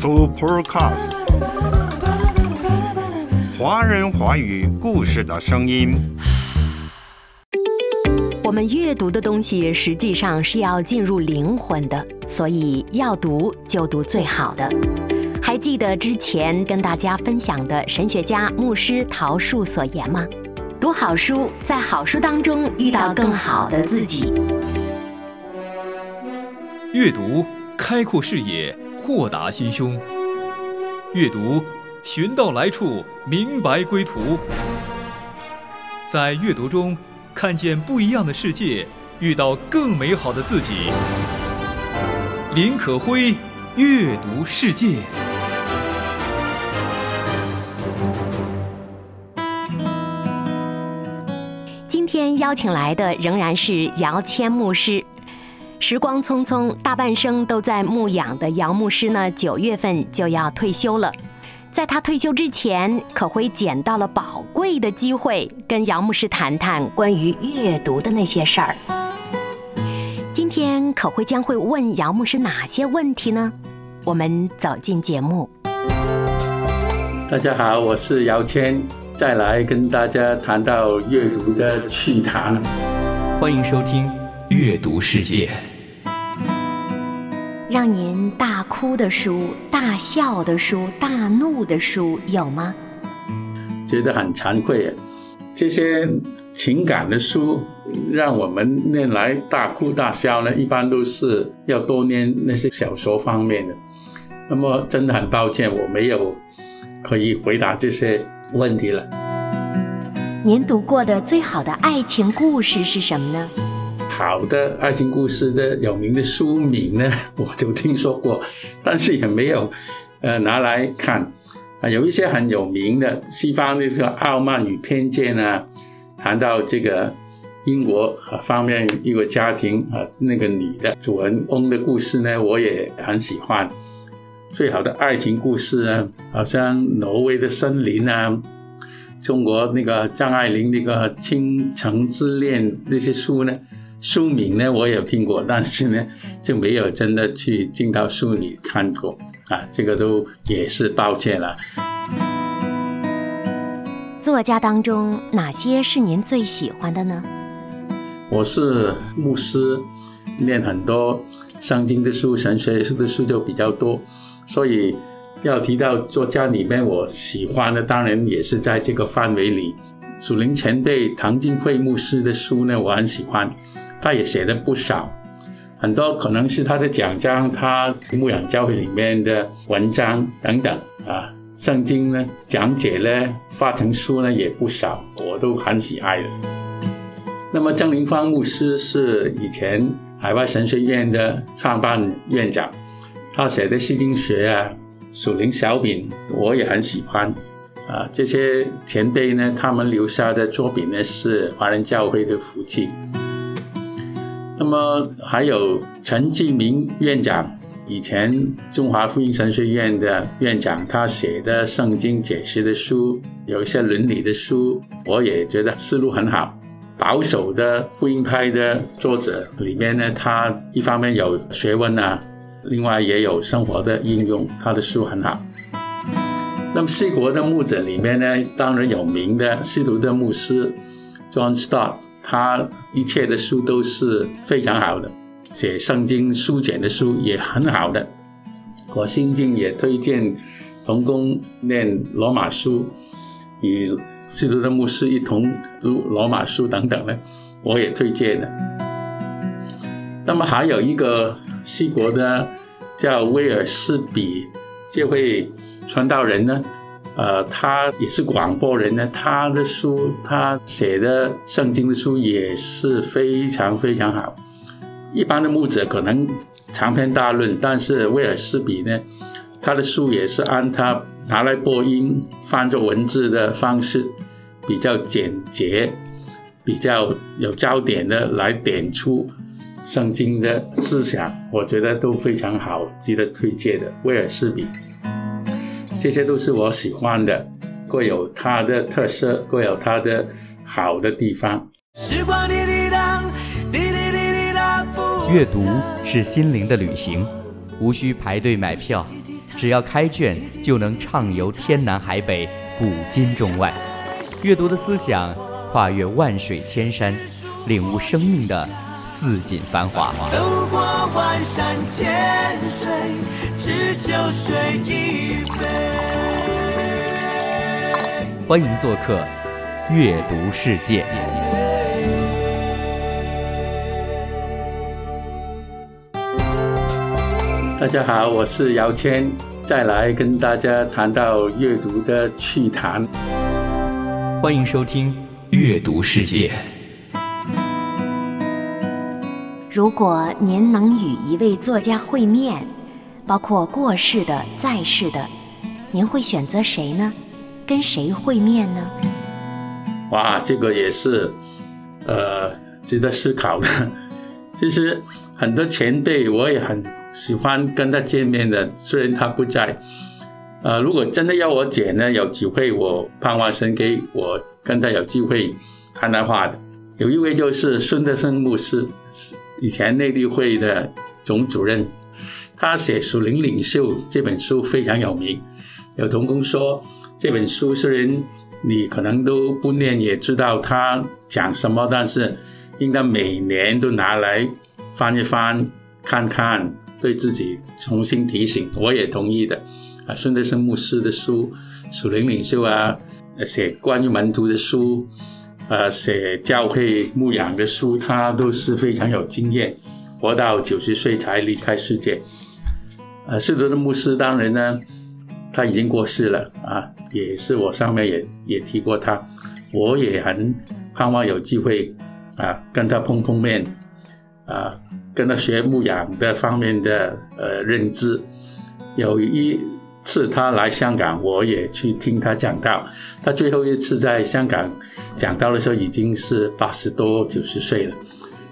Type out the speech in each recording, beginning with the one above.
Supercast，华人华语故事的声音。我们阅读的东西实际上是要进入灵魂的，所以要读就读最好的。还记得之前跟大家分享的神学家牧师桃树所言吗？读好书，在好书当中遇到更好的自己。阅读开阔视野，豁达心胸；阅读寻到来处，明白归途。在阅读中看见不一样的世界，遇到更美好的自己。林可辉，阅读世界。今天邀请来的仍然是姚谦牧师。时光匆匆，大半生都在牧养的杨牧师呢，九月份就要退休了。在他退休之前，可辉捡到了宝贵的机会，跟杨牧师谈谈关于阅读的那些事儿。今天可辉将会问杨牧师哪些问题呢？我们走进节目。大家好，我是姚谦，再来跟大家谈到阅读的趣谈。欢迎收听《阅读世界》。让您大哭的书、大笑的书、大怒的书有吗？觉得很惭愧，这些情感的书让我们念来大哭大笑呢，一般都是要多念那些小说方面的。那么真的很抱歉，我没有可以回答这些问题了。您读过的最好的爱情故事是什么呢？好的爱情故事的有名的书名呢，我就听说过，但是也没有呃拿来看啊。有一些很有名的西方的这个《傲慢与偏见》啊，谈到这个英国方面一个家庭啊，那个女的主人公的故事呢，我也很喜欢。最好的爱情故事呢，好像《挪威的森林》啊，中国那个张爱玲那个《倾城之恋》那些书呢。书名呢，我也听过，但是呢，就没有真的去进到书里看过啊，这个都也是抱歉了。作家当中哪些是您最喜欢的呢？我是牧师，念很多圣经的书、神学的书就比较多，所以要提到作家里面我喜欢的，当然也是在这个范围里。属灵前辈唐金慧牧师的书呢，我很喜欢。他也写了不少，很多可能是他的奖章，他牧养教会里面的文章等等啊，圣经呢讲解呢发成书呢也不少，我都很喜爱的。那么郑林芳牧师是以前海外神学院的创办院长，他写的释经学啊、属灵小品，我也很喜欢啊。这些前辈呢，他们留下的作品呢，是华人教会的福气。那么还有陈继明院长，以前中华福音神学院的院长，他写的圣经解释的书，有一些伦理的书，我也觉得思路很好。保守的福音派的作者里面呢，他一方面有学问啊，另外也有生活的应用，他的书很好。那么四国的牧者里面呢，当然有名的司徒的牧师 John Stott。他一切的书都是非常好的，写圣经书简的书也很好的。我新近也推荐童工念罗马书，与基督的牧师一同读罗马书等等呢，我也推荐的。那么还有一个西国的叫威尔士比这位传道人呢。呃，他也是广播人呢，他的书，他写的圣经的书也是非常非常好。一般的牧者可能长篇大论，但是威尔斯比呢，他的书也是按他拿来播音、翻作文字的方式，比较简洁，比较有焦点的来点出圣经的思想，我觉得都非常好，值得推荐的。威尔斯比。这些都是我喜欢的，各有它的特色，各有它的好的地方。阅读是心灵的旅行，无需排队买票，只要开卷就能畅游天南海北、古今中外。阅读的思想跨越万水千山，领悟生命的似锦繁华。走过万山千水，只求水一杯。欢迎做客阅读世界。大家好，我是姚谦，再来跟大家谈到阅读的趣谈。欢迎收听阅读世界。如果您能与一位作家会面，包括过世的、在世的，您会选择谁呢？跟谁会面呢？哇，这个也是，呃，值得思考的。其实很多前辈我也很喜欢跟他见面的，虽然他不在。呃，如果真的要我剪呢，有机会我盼望神给我跟他有机会谈谈话的。有一位就是孙德生牧师，以前内地会的总主任，他写《属灵领袖》这本书非常有名。有同工说这本书虽然你可能都不念也知道他讲什么，但是。应该每年都拿来翻一翻，看看，对自己重新提醒。我也同意的。啊，孙德生牧师的书，属灵领袖啊，写关于门徒的书，呃，写教会牧养的书，他都是非常有经验。活到九十岁才离开世界。呃，世德的牧师当然呢，他已经过世了啊，也是我上面也也提过他，我也很盼望有机会。啊，跟他碰碰面，啊，跟他学牧养的方面的呃认知。有一次他来香港，我也去听他讲道。他最后一次在香港讲道的时候，已经是八十多九十岁了。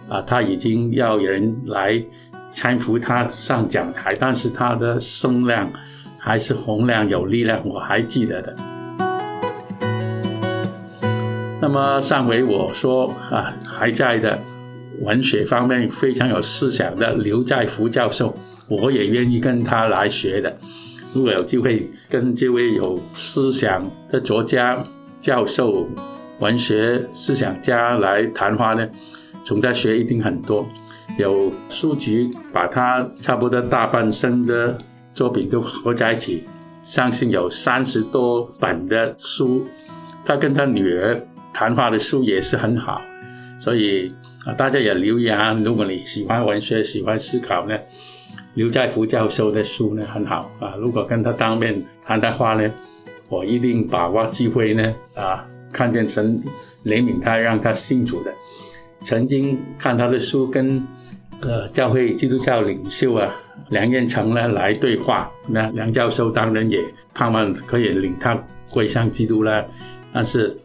啊，他已经要人来搀扶他上讲台，但是他的声量还是洪亮有力量，我还记得的。那么上回我说啊，还在的文学方面非常有思想的刘在福教授，我也愿意跟他来学的。如果有机会跟这位有思想的作家、教授、文学思想家来谈话呢，从他学一定很多。有书局把他差不多大半生的作品都合在一起，相信有三十多本的书。他跟他女儿。谈话的书也是很好，所以啊，大家也留言。如果你喜欢文学、喜欢思考呢，刘在福教授的书呢很好啊。如果跟他当面谈的话呢，我一定把握机会呢啊，看见神怜悯他，让他信主的。曾经看他的书，跟呃教会基督教领袖啊梁彦成呢来对话，那梁教授当然也盼望可以领他归向基督了，但是。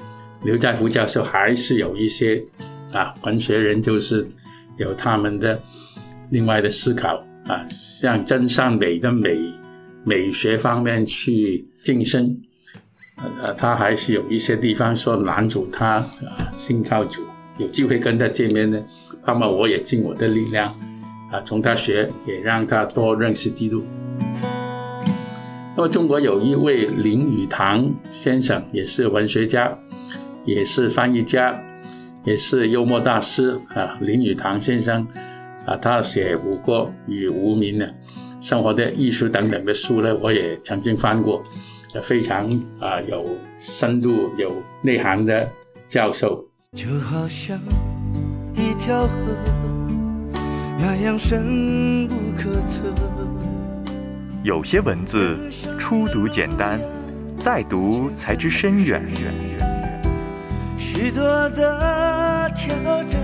刘在福教授还是有一些啊，文学人就是有他们的另外的思考啊，向真善美的美美学方面去晋升。呃，他还是有一些地方说男主他啊，信靠主，有机会跟他见面呢，那么我也尽我的力量啊，从他学，也让他多认识基督。那么中国有一位林语堂先生，也是文学家。也是翻译家，也是幽默大师啊，林语堂先生啊，他写《吴国与无名》呢生活的艺术等等的书呢，我也曾经翻过，非常啊有深度、有内涵的教授。就好像一条河，那样深不可测。有些文字初读简单，再读才知深远。许多的挑战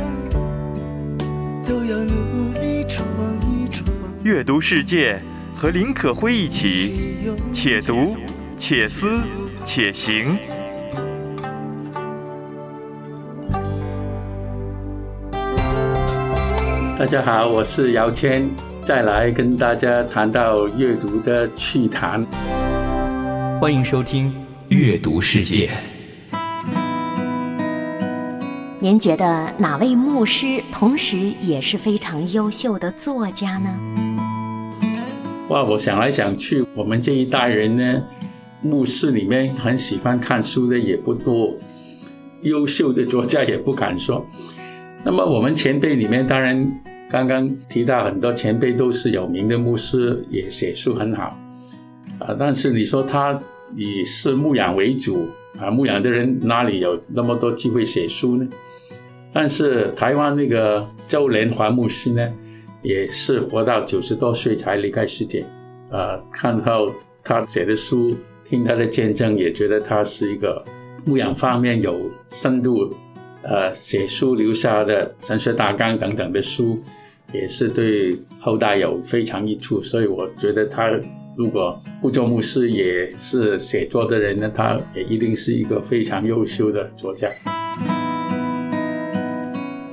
都要努力闯一闯。阅读世界，和林可辉一起，且读且思且行。大家好，我是姚谦，再来跟大家谈到阅读的趣谈。欢迎收听阅读世界。您觉得哪位牧师同时也是非常优秀的作家呢？哇，我想来想去，我们这一代人呢，牧师里面很喜欢看书的也不多，优秀的作家也不敢说。那么我们前辈里面，当然刚刚提到很多前辈都是有名的牧师，也写书很好啊。但是你说他以是牧养为主啊，牧养的人哪里有那么多机会写书呢？但是台湾那个周连华牧师呢？也是活到九十多岁才离开世界，啊，看到他写的书，听他的见证，也觉得他是一个牧养方面有深度，呃，写书留下的神学大纲等等的书，也是对后代有非常益处。所以我觉得他如果不做牧师，也是写作的人呢，他也一定是一个非常优秀的作家。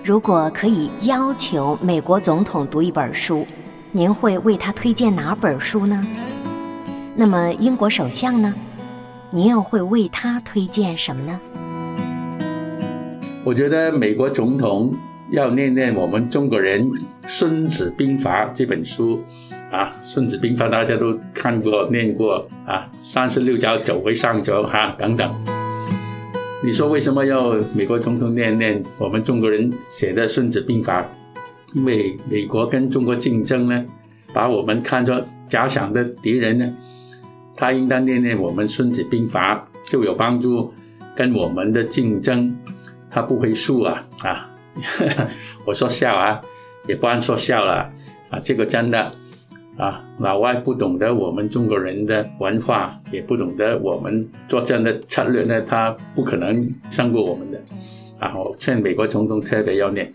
如果可以要求美国总统读一本书，您会为他推荐哪本书呢？那么英国首相呢？您又会为他推荐什么呢？我觉得美国总统要念念我们中国人《孙子兵法》这本书啊，《孙子兵法》大家都看过、念过啊，三十六条走为上策哈等等。你说为什么要美国总统念念我们中国人写的《孙子兵法》？因为美国跟中国竞争呢，把我们看作假想的敌人呢，他应当念念我们《孙子兵法》，就有帮助跟我们的竞争，他不会输啊啊！我说笑啊，也不按说笑了啊，这个真的。啊，老外不懂得我们中国人的文化，也不懂得我们作战的策略呢，他不可能胜过我们的。啊，我劝美国总统特别要念。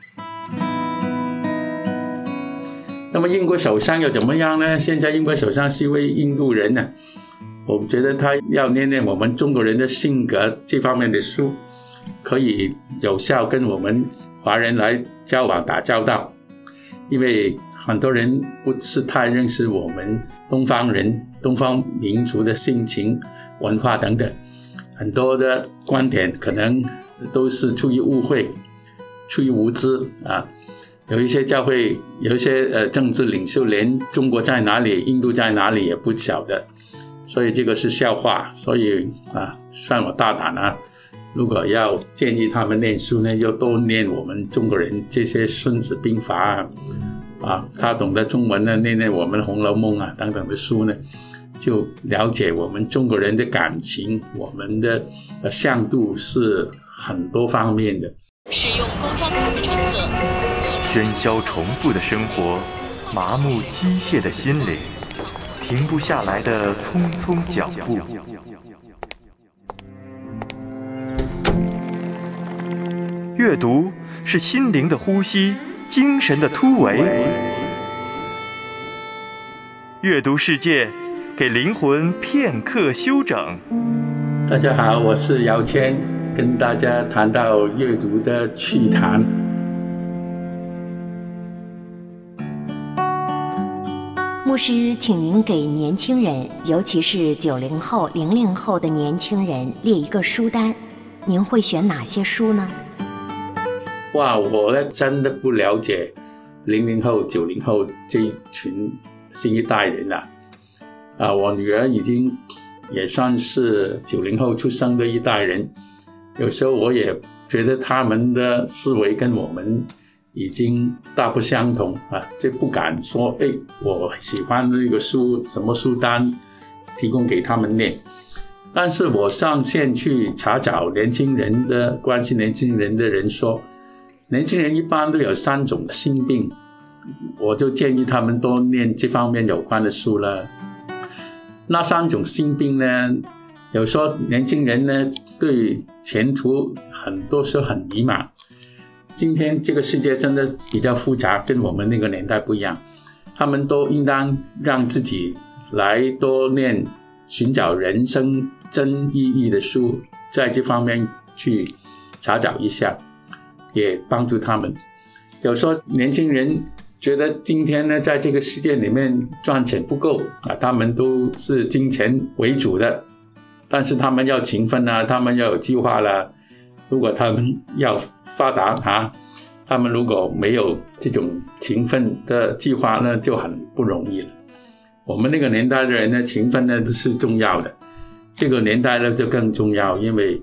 那么英国首相又怎么样呢？现在英国首相是位印度人呢，我觉得他要念念我们中国人的性格这方面的书，可以有效跟我们华人来交往打交道，因为。很多人不是太认识我们东方人、东方民族的性情、文化等等，很多的观点可能都是出于误会、出于无知啊。有一些教会、有一些呃政治领袖，连中国在哪里、印度在哪里也不晓得，所以这个是笑话。所以啊，算我大胆啊！如果要建议他们念书呢，就多念我们中国人这些《孙子兵法》啊。啊，他懂得中文呢，念念我们《红楼梦》啊等等的书呢，就了解我们中国人的感情，我们的呃向度是很多方面的。使用公交卡的乘客，喧嚣重复的生活，麻木机械的心灵，停不下来的匆匆脚步。阅读是心灵的呼吸。精神的突围，阅读世界，给灵魂片刻休整。大家好，我是姚谦，跟大家谈到阅读的趣谈。牧师，请您给年轻人，尤其是九零后、零零后的年轻人列一个书单，您会选哪些书呢？哇，我呢真的不了解零零后、九零后这一群新一代人了。啊，我女儿已经也算是九零后出生的一代人，有时候我也觉得他们的思维跟我们已经大不相同啊，就不敢说哎，我喜欢这个书，什么书单提供给他们念。但是我上线去查找年轻人的关心年轻人的人说。年轻人一般都有三种心病，我就建议他们多念这方面有关的书了。那三种心病呢，有说年轻人呢对前途很多时候很迷茫。今天这个世界真的比较复杂，跟我们那个年代不一样。他们都应当让自己来多念寻找人生真意义的书，在这方面去查找一下。也帮助他们。有时候年轻人觉得今天呢，在这个世界里面赚钱不够啊，他们都是金钱为主的。但是他们要勤奋啊，他们要有计划了。如果他们要发达啊，他们如果没有这种勤奋的计划，那就很不容易了。我们那个年代的人呢，勤奋呢都是重要的。这个年代呢就更重要，因为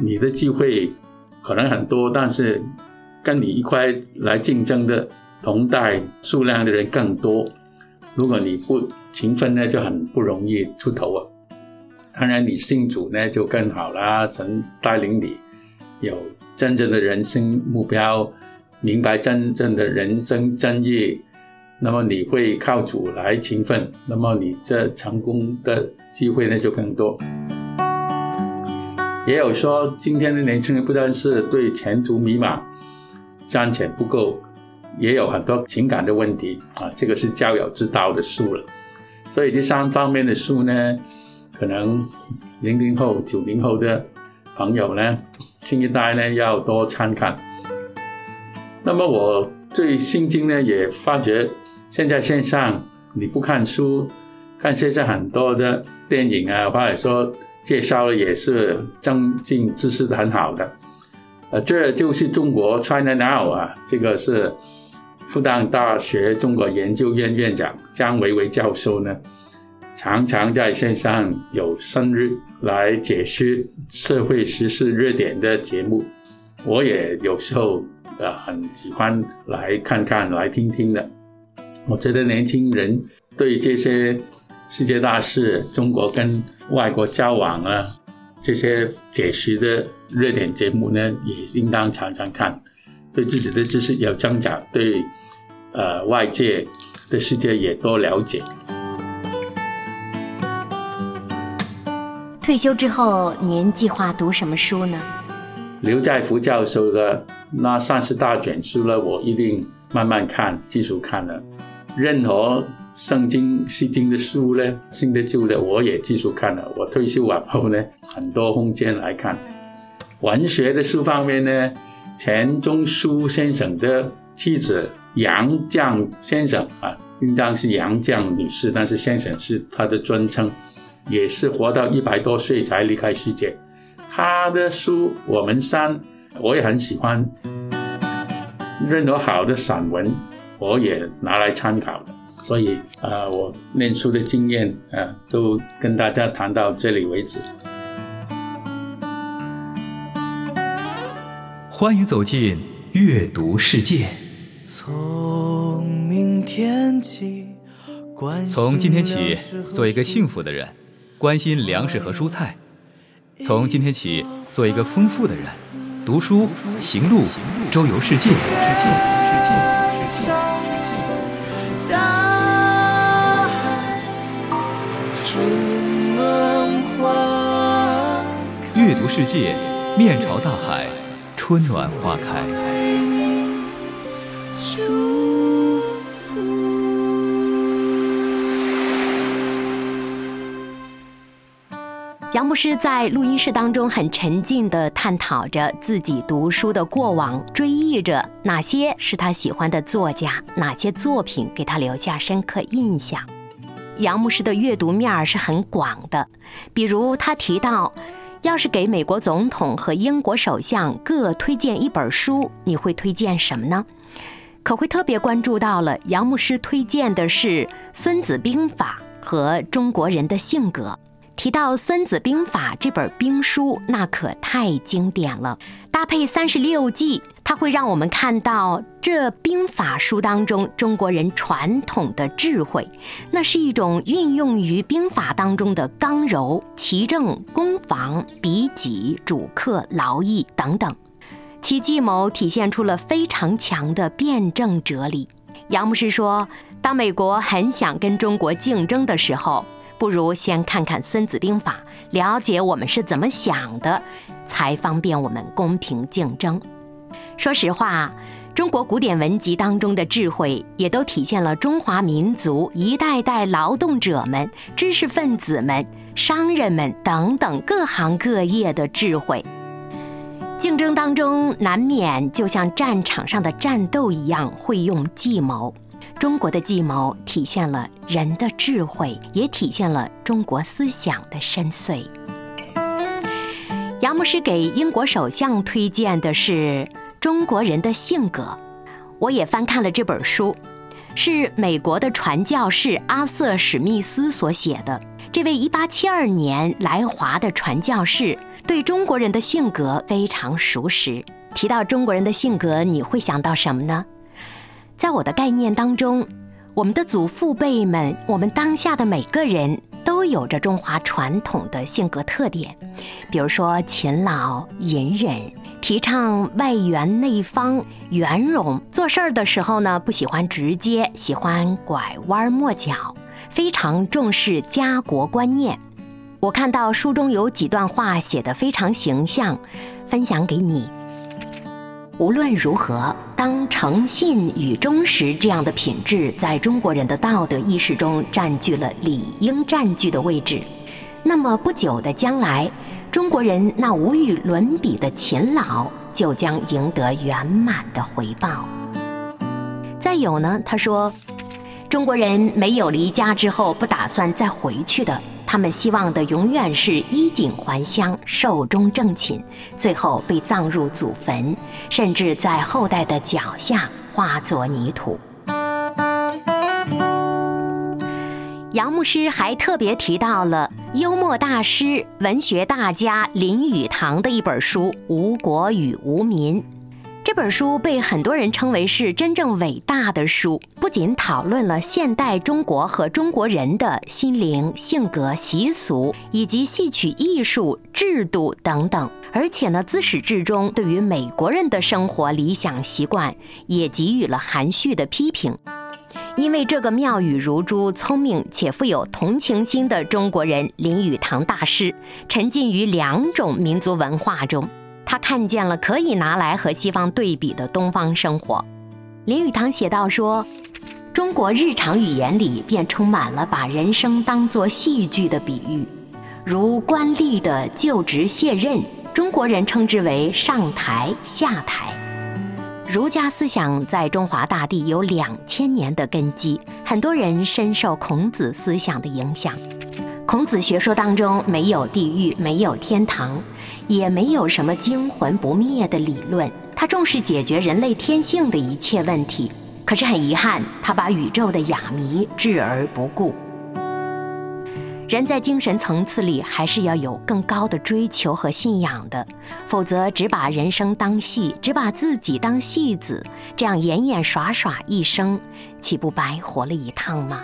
你的机会可能很多，但是跟你一块来竞争的同代数量的人更多。如果你不勤奋呢，就很不容易出头啊。当然，你信主呢就更好啦，神带领你有真正的人生目标，明白真正的人生真意，那么你会靠主来勤奋，那么你这成功的机会呢就更多。也有说，今天的年轻人不但是对前途迷茫、赚钱不够，也有很多情感的问题啊。这个是交友之道的书了，所以这三方面的书呢。可能零零后、九零后的朋友呢，新一代呢要多参看。那么我最心惊呢，也发觉现在线上你不看书，看现在很多的电影啊，或者说介绍的也是增进知识的很好的。呃，这就是中国 China Now 啊，这个是复旦大学中国研究院院长张维维教授呢。常常在线上有生日来解释社会时事热点的节目，我也有时候呃很喜欢来看看、来听听的。我觉得年轻人对这些世界大事、中国跟外国交往啊这些解析的热点节目呢，也应当常常看，对自己的知识有增长，对呃外界的世界也多了解。退休之后，您计划读什么书呢？刘在福教授的那三十大卷书呢，我一定慢慢看，继续看了。任何圣经、西经的书呢，新的旧的，我也继续看了。我退休往后呢，很多空间来看。文学的书方面呢，钱钟书先生的妻子杨绛先生啊，应当是杨绛女士，但是先生是他的尊称。也是活到一百多岁才离开世界。他的书《我们三》，我也很喜欢。任何好的散文，我也拿来参考。所以啊，我念书的经验啊，都跟大家谈到这里为止。欢迎走进阅读世界。从明天起，从今天起，做一个幸福的人。关心粮食和蔬菜，从今天起做一个丰富的人，读书、行路、周游世界。阅读世界，面朝大海，春暖花开。杨牧师在录音室当中很沉静地探讨着自己读书的过往，追忆着哪些是他喜欢的作家，哪些作品给他留下深刻印象。杨牧师的阅读面是很广的，比如他提到，要是给美国总统和英国首相各推荐一本书，你会推荐什么呢？可会特别关注到了杨牧师推荐的是《孙子兵法》和《中国人的性格》。提到《孙子兵法》这本兵书，那可太经典了。搭配三十六计，它会让我们看到这兵法书当中中国人传统的智慧。那是一种运用于兵法当中的刚柔、奇正、攻防、比己、主客、劳逸等等，其计谋体现出了非常强的辩证哲理。杨牧师说，当美国很想跟中国竞争的时候。不如先看看《孙子兵法》，了解我们是怎么想的，才方便我们公平竞争。说实话，中国古典文集当中的智慧，也都体现了中华民族一代代劳动者们、知识分子们、商人们等等各行各业的智慧。竞争当中，难免就像战场上的战斗一样，会用计谋。中国的计谋体现了人的智慧，也体现了中国思想的深邃。杨牧师给英国首相推荐的是《中国人的性格》，我也翻看了这本书。是美国的传教士阿瑟·史密斯所写的。这位1872年来华的传教士对中国人的性格非常熟识。提到中国人的性格，你会想到什么呢？在我的概念当中，我们的祖父辈们，我们当下的每个人都有着中华传统的性格特点，比如说勤劳、隐忍。提倡外圆内方、圆融，做事儿的时候呢，不喜欢直接，喜欢拐弯抹角，非常重视家国观念。我看到书中有几段话写得非常形象，分享给你。无论如何，当诚信与忠实这样的品质在中国人的道德意识中占据了理应占据的位置，那么不久的将来。中国人那无与伦比的勤劳，就将赢得圆满的回报。再有呢，他说，中国人没有离家之后不打算再回去的，他们希望的永远是衣锦还乡、寿终正寝，最后被葬入祖坟，甚至在后代的脚下化作泥土。杨牧师还特别提到了幽默大师、文学大家林语堂的一本书《无国与无民》。这本书被很多人称为是真正伟大的书，不仅讨论了现代中国和中国人的心灵、性格、习俗以及戏曲艺术、制度等等，而且呢，自始至终对于美国人的生活理想习惯也给予了含蓄的批评。因为这个妙语如珠、聪明且富有同情心的中国人林语堂大师，沉浸于两种民族文化中，他看见了可以拿来和西方对比的东方生活。林语堂写道说：“中国日常语言里便充满了把人生当作戏剧的比喻，如官吏的就职卸任，中国人称之为上台下台。”儒家思想在中华大地有两千年的根基，很多人深受孔子思想的影响。孔子学说当中没有地狱，没有天堂，也没有什么惊魂不灭的理论。他重视解决人类天性的一切问题，可是很遗憾，他把宇宙的哑谜置而不顾。人在精神层次里还是要有更高的追求和信仰的，否则只把人生当戏，只把自己当戏子，这样演演耍耍一生，岂不白活了一趟吗？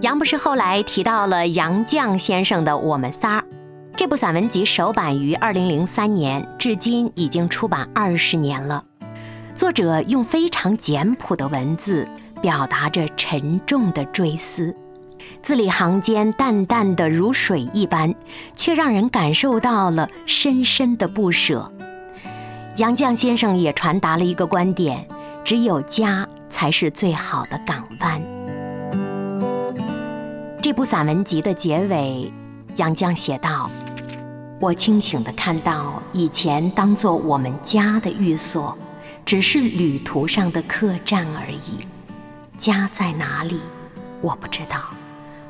杨不是后来提到了杨绛先生的《我们仨》这部散文集，首版于二零零三年，至今已经出版二十年了。作者用非常简朴的文字，表达着沉重的追思。字里行间淡淡的如水一般，却让人感受到了深深的不舍。杨绛先生也传达了一个观点：只有家才是最好的港湾。这部散文集的结尾，杨绛写道：“我清醒地看到，以前当做我们家的寓所，只是旅途上的客栈而已。家在哪里，我不知道。”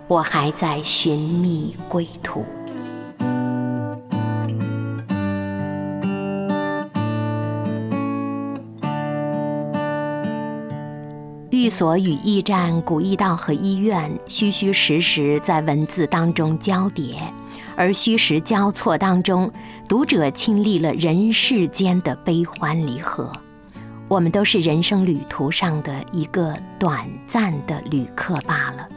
我还在寻觅归途。所与驿站、古驿道和医院，虚虚实实在文字当中交叠，而虚实交错当中，读者亲历了人世间的悲欢离合。我们都是人生旅途上的一个短暂的旅客罢了。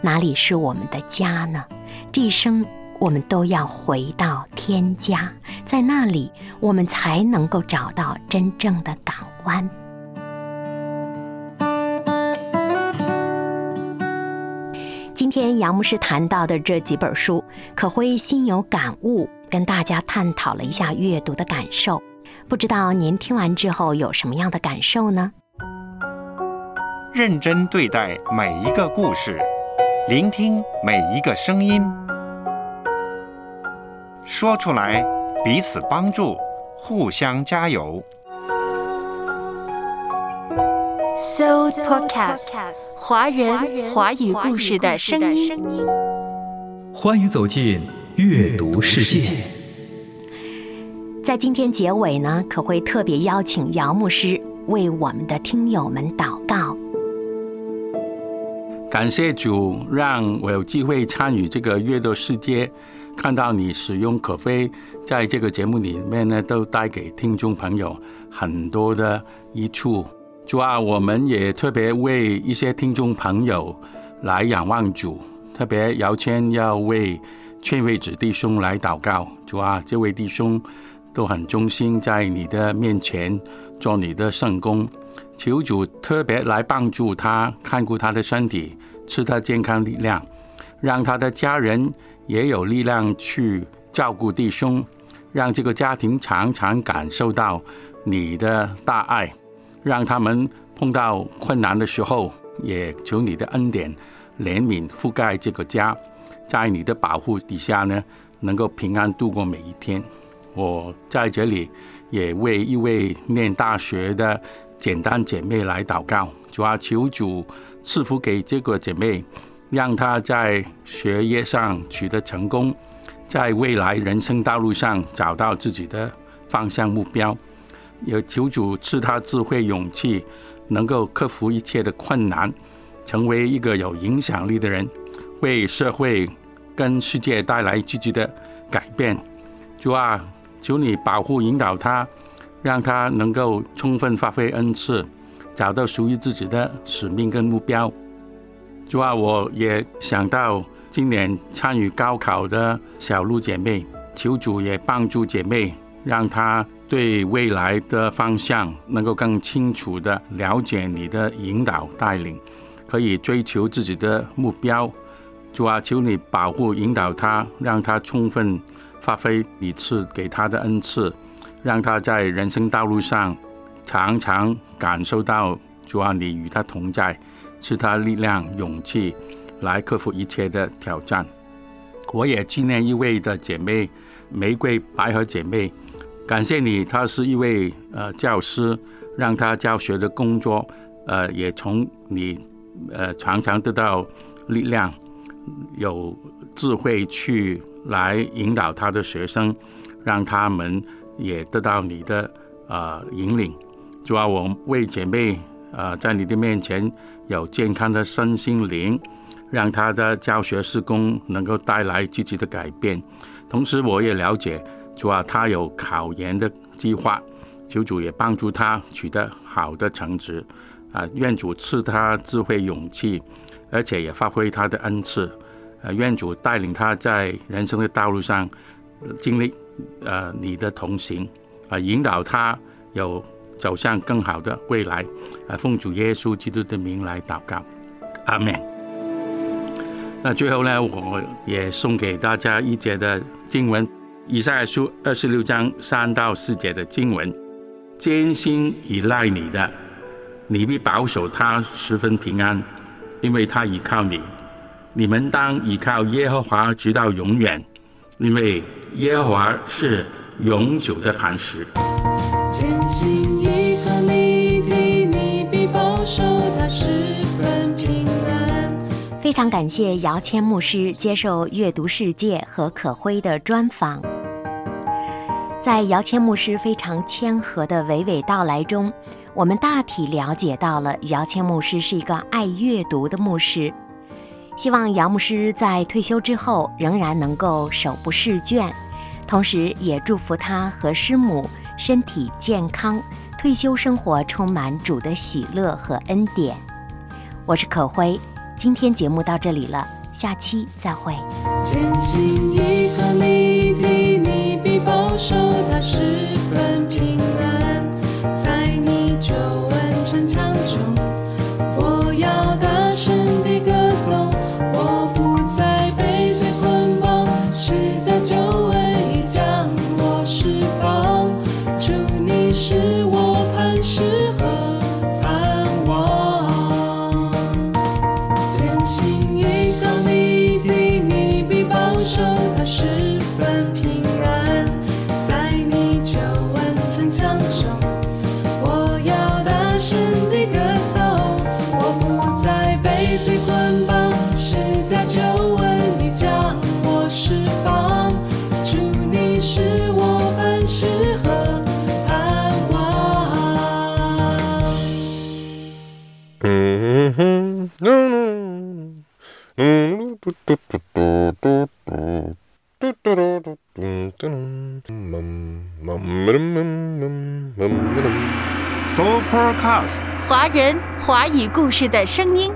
哪里是我们的家呢？这一生我们都要回到天家，在那里我们才能够找到真正的港湾。天杨牧师谈到的这几本书，可辉心有感悟，跟大家探讨了一下阅读的感受。不知道您听完之后有什么样的感受呢？认真对待每一个故事。聆听每一个声音，说出来，彼此帮助，互相加油。So Podcast，华人华语故事的声音。欢迎走进阅读世界。在今天结尾呢，可会特别邀请姚牧师为我们的听友们祷告。感谢主，让我有机会参与这个阅读世界，看到你使用可飞，在这个节目里面呢，都带给听众朋友很多的益处。主啊，我们也特别为一些听众朋友来仰望主，特别姚谦要为劝慰子弟兄来祷告。主啊，这位弟兄都很忠心，在你的面前做你的圣工，求主特别来帮助他，看顾他的身体，赐他健康力量，让他的家人也有力量去照顾弟兄，让这个家庭常常感受到你的大爱。让他们碰到困难的时候，也求你的恩典、怜悯覆盖这个家，在你的保护底下呢，能够平安度过每一天。我在这里也为一位念大学的简单姐妹来祷告，主要求主赐福给这个姐妹，让她在学业上取得成功，在未来人生道路上找到自己的方向目标。也求主赐他智慧、勇气，能够克服一切的困难，成为一个有影响力的人，为社会跟世界带来积极的改变。主啊，求你保护、引导他，让他能够充分发挥恩赐，找到属于自己的使命跟目标。主啊，我也想到今年参与高考的小鹿姐妹，求主也帮助姐妹，让她。对未来的方向能够更清楚的了解你的引导带领，可以追求自己的目标。主啊，求你保护引导他，让他充分发挥你赐给他的恩赐，让他在人生道路上常常感受到主啊，你与他同在，赐他力量、勇气来克服一切的挑战。我也纪念一位的姐妹，玫瑰白河姐妹。感谢你，他是一位呃教师，让他教学的工作，呃，也从你呃常常得到力量，有智慧去来引导他的学生，让他们也得到你的呃引领。主啊，我为姐妹呃在你的面前有健康的身心灵，让他的教学施工能够带来积极的改变。同时，我也了解。主啊，他有考研的计划，求主也帮助他取得好的成绩，啊，愿主赐他智慧勇气，而且也发挥他的恩赐，呃，愿主带领他在人生的道路上经历呃你的同行，啊，引导他有走向更好的未来，啊，奉主耶稣基督的名来祷告，阿门。那最后呢，我也送给大家一节的经文。以赛亚书二十六章三到四节的经文：艰辛依赖你的，你必保守他十分平安，因为他依靠你。你们当依靠耶和华直到永远，因为耶和华是永久的磐石。艰辛依靠你的，你必保守他十分平安。非常感谢姚谦牧师接受《阅读世界》和可辉的专访。在姚谦牧师非常谦和的娓娓道来中，我们大体了解到了姚谦牧师是一个爱阅读的牧师。希望姚牧师在退休之后仍然能够手不释卷，同时也祝福他和师母身体健康，退休生活充满主的喜乐和恩典。我是可辉，今天节目到这里了，下期再会。保守他十分平安，在你救恩城墙中，我要大声地歌颂。我不再被罪捆绑，是在救恩已将我释放。主，你是我磐石和盼望，坚信依靠你的，你必保守他嘟嘟嘟嘟嘟嘟嘟嘟嘟，华人华语故事的声音。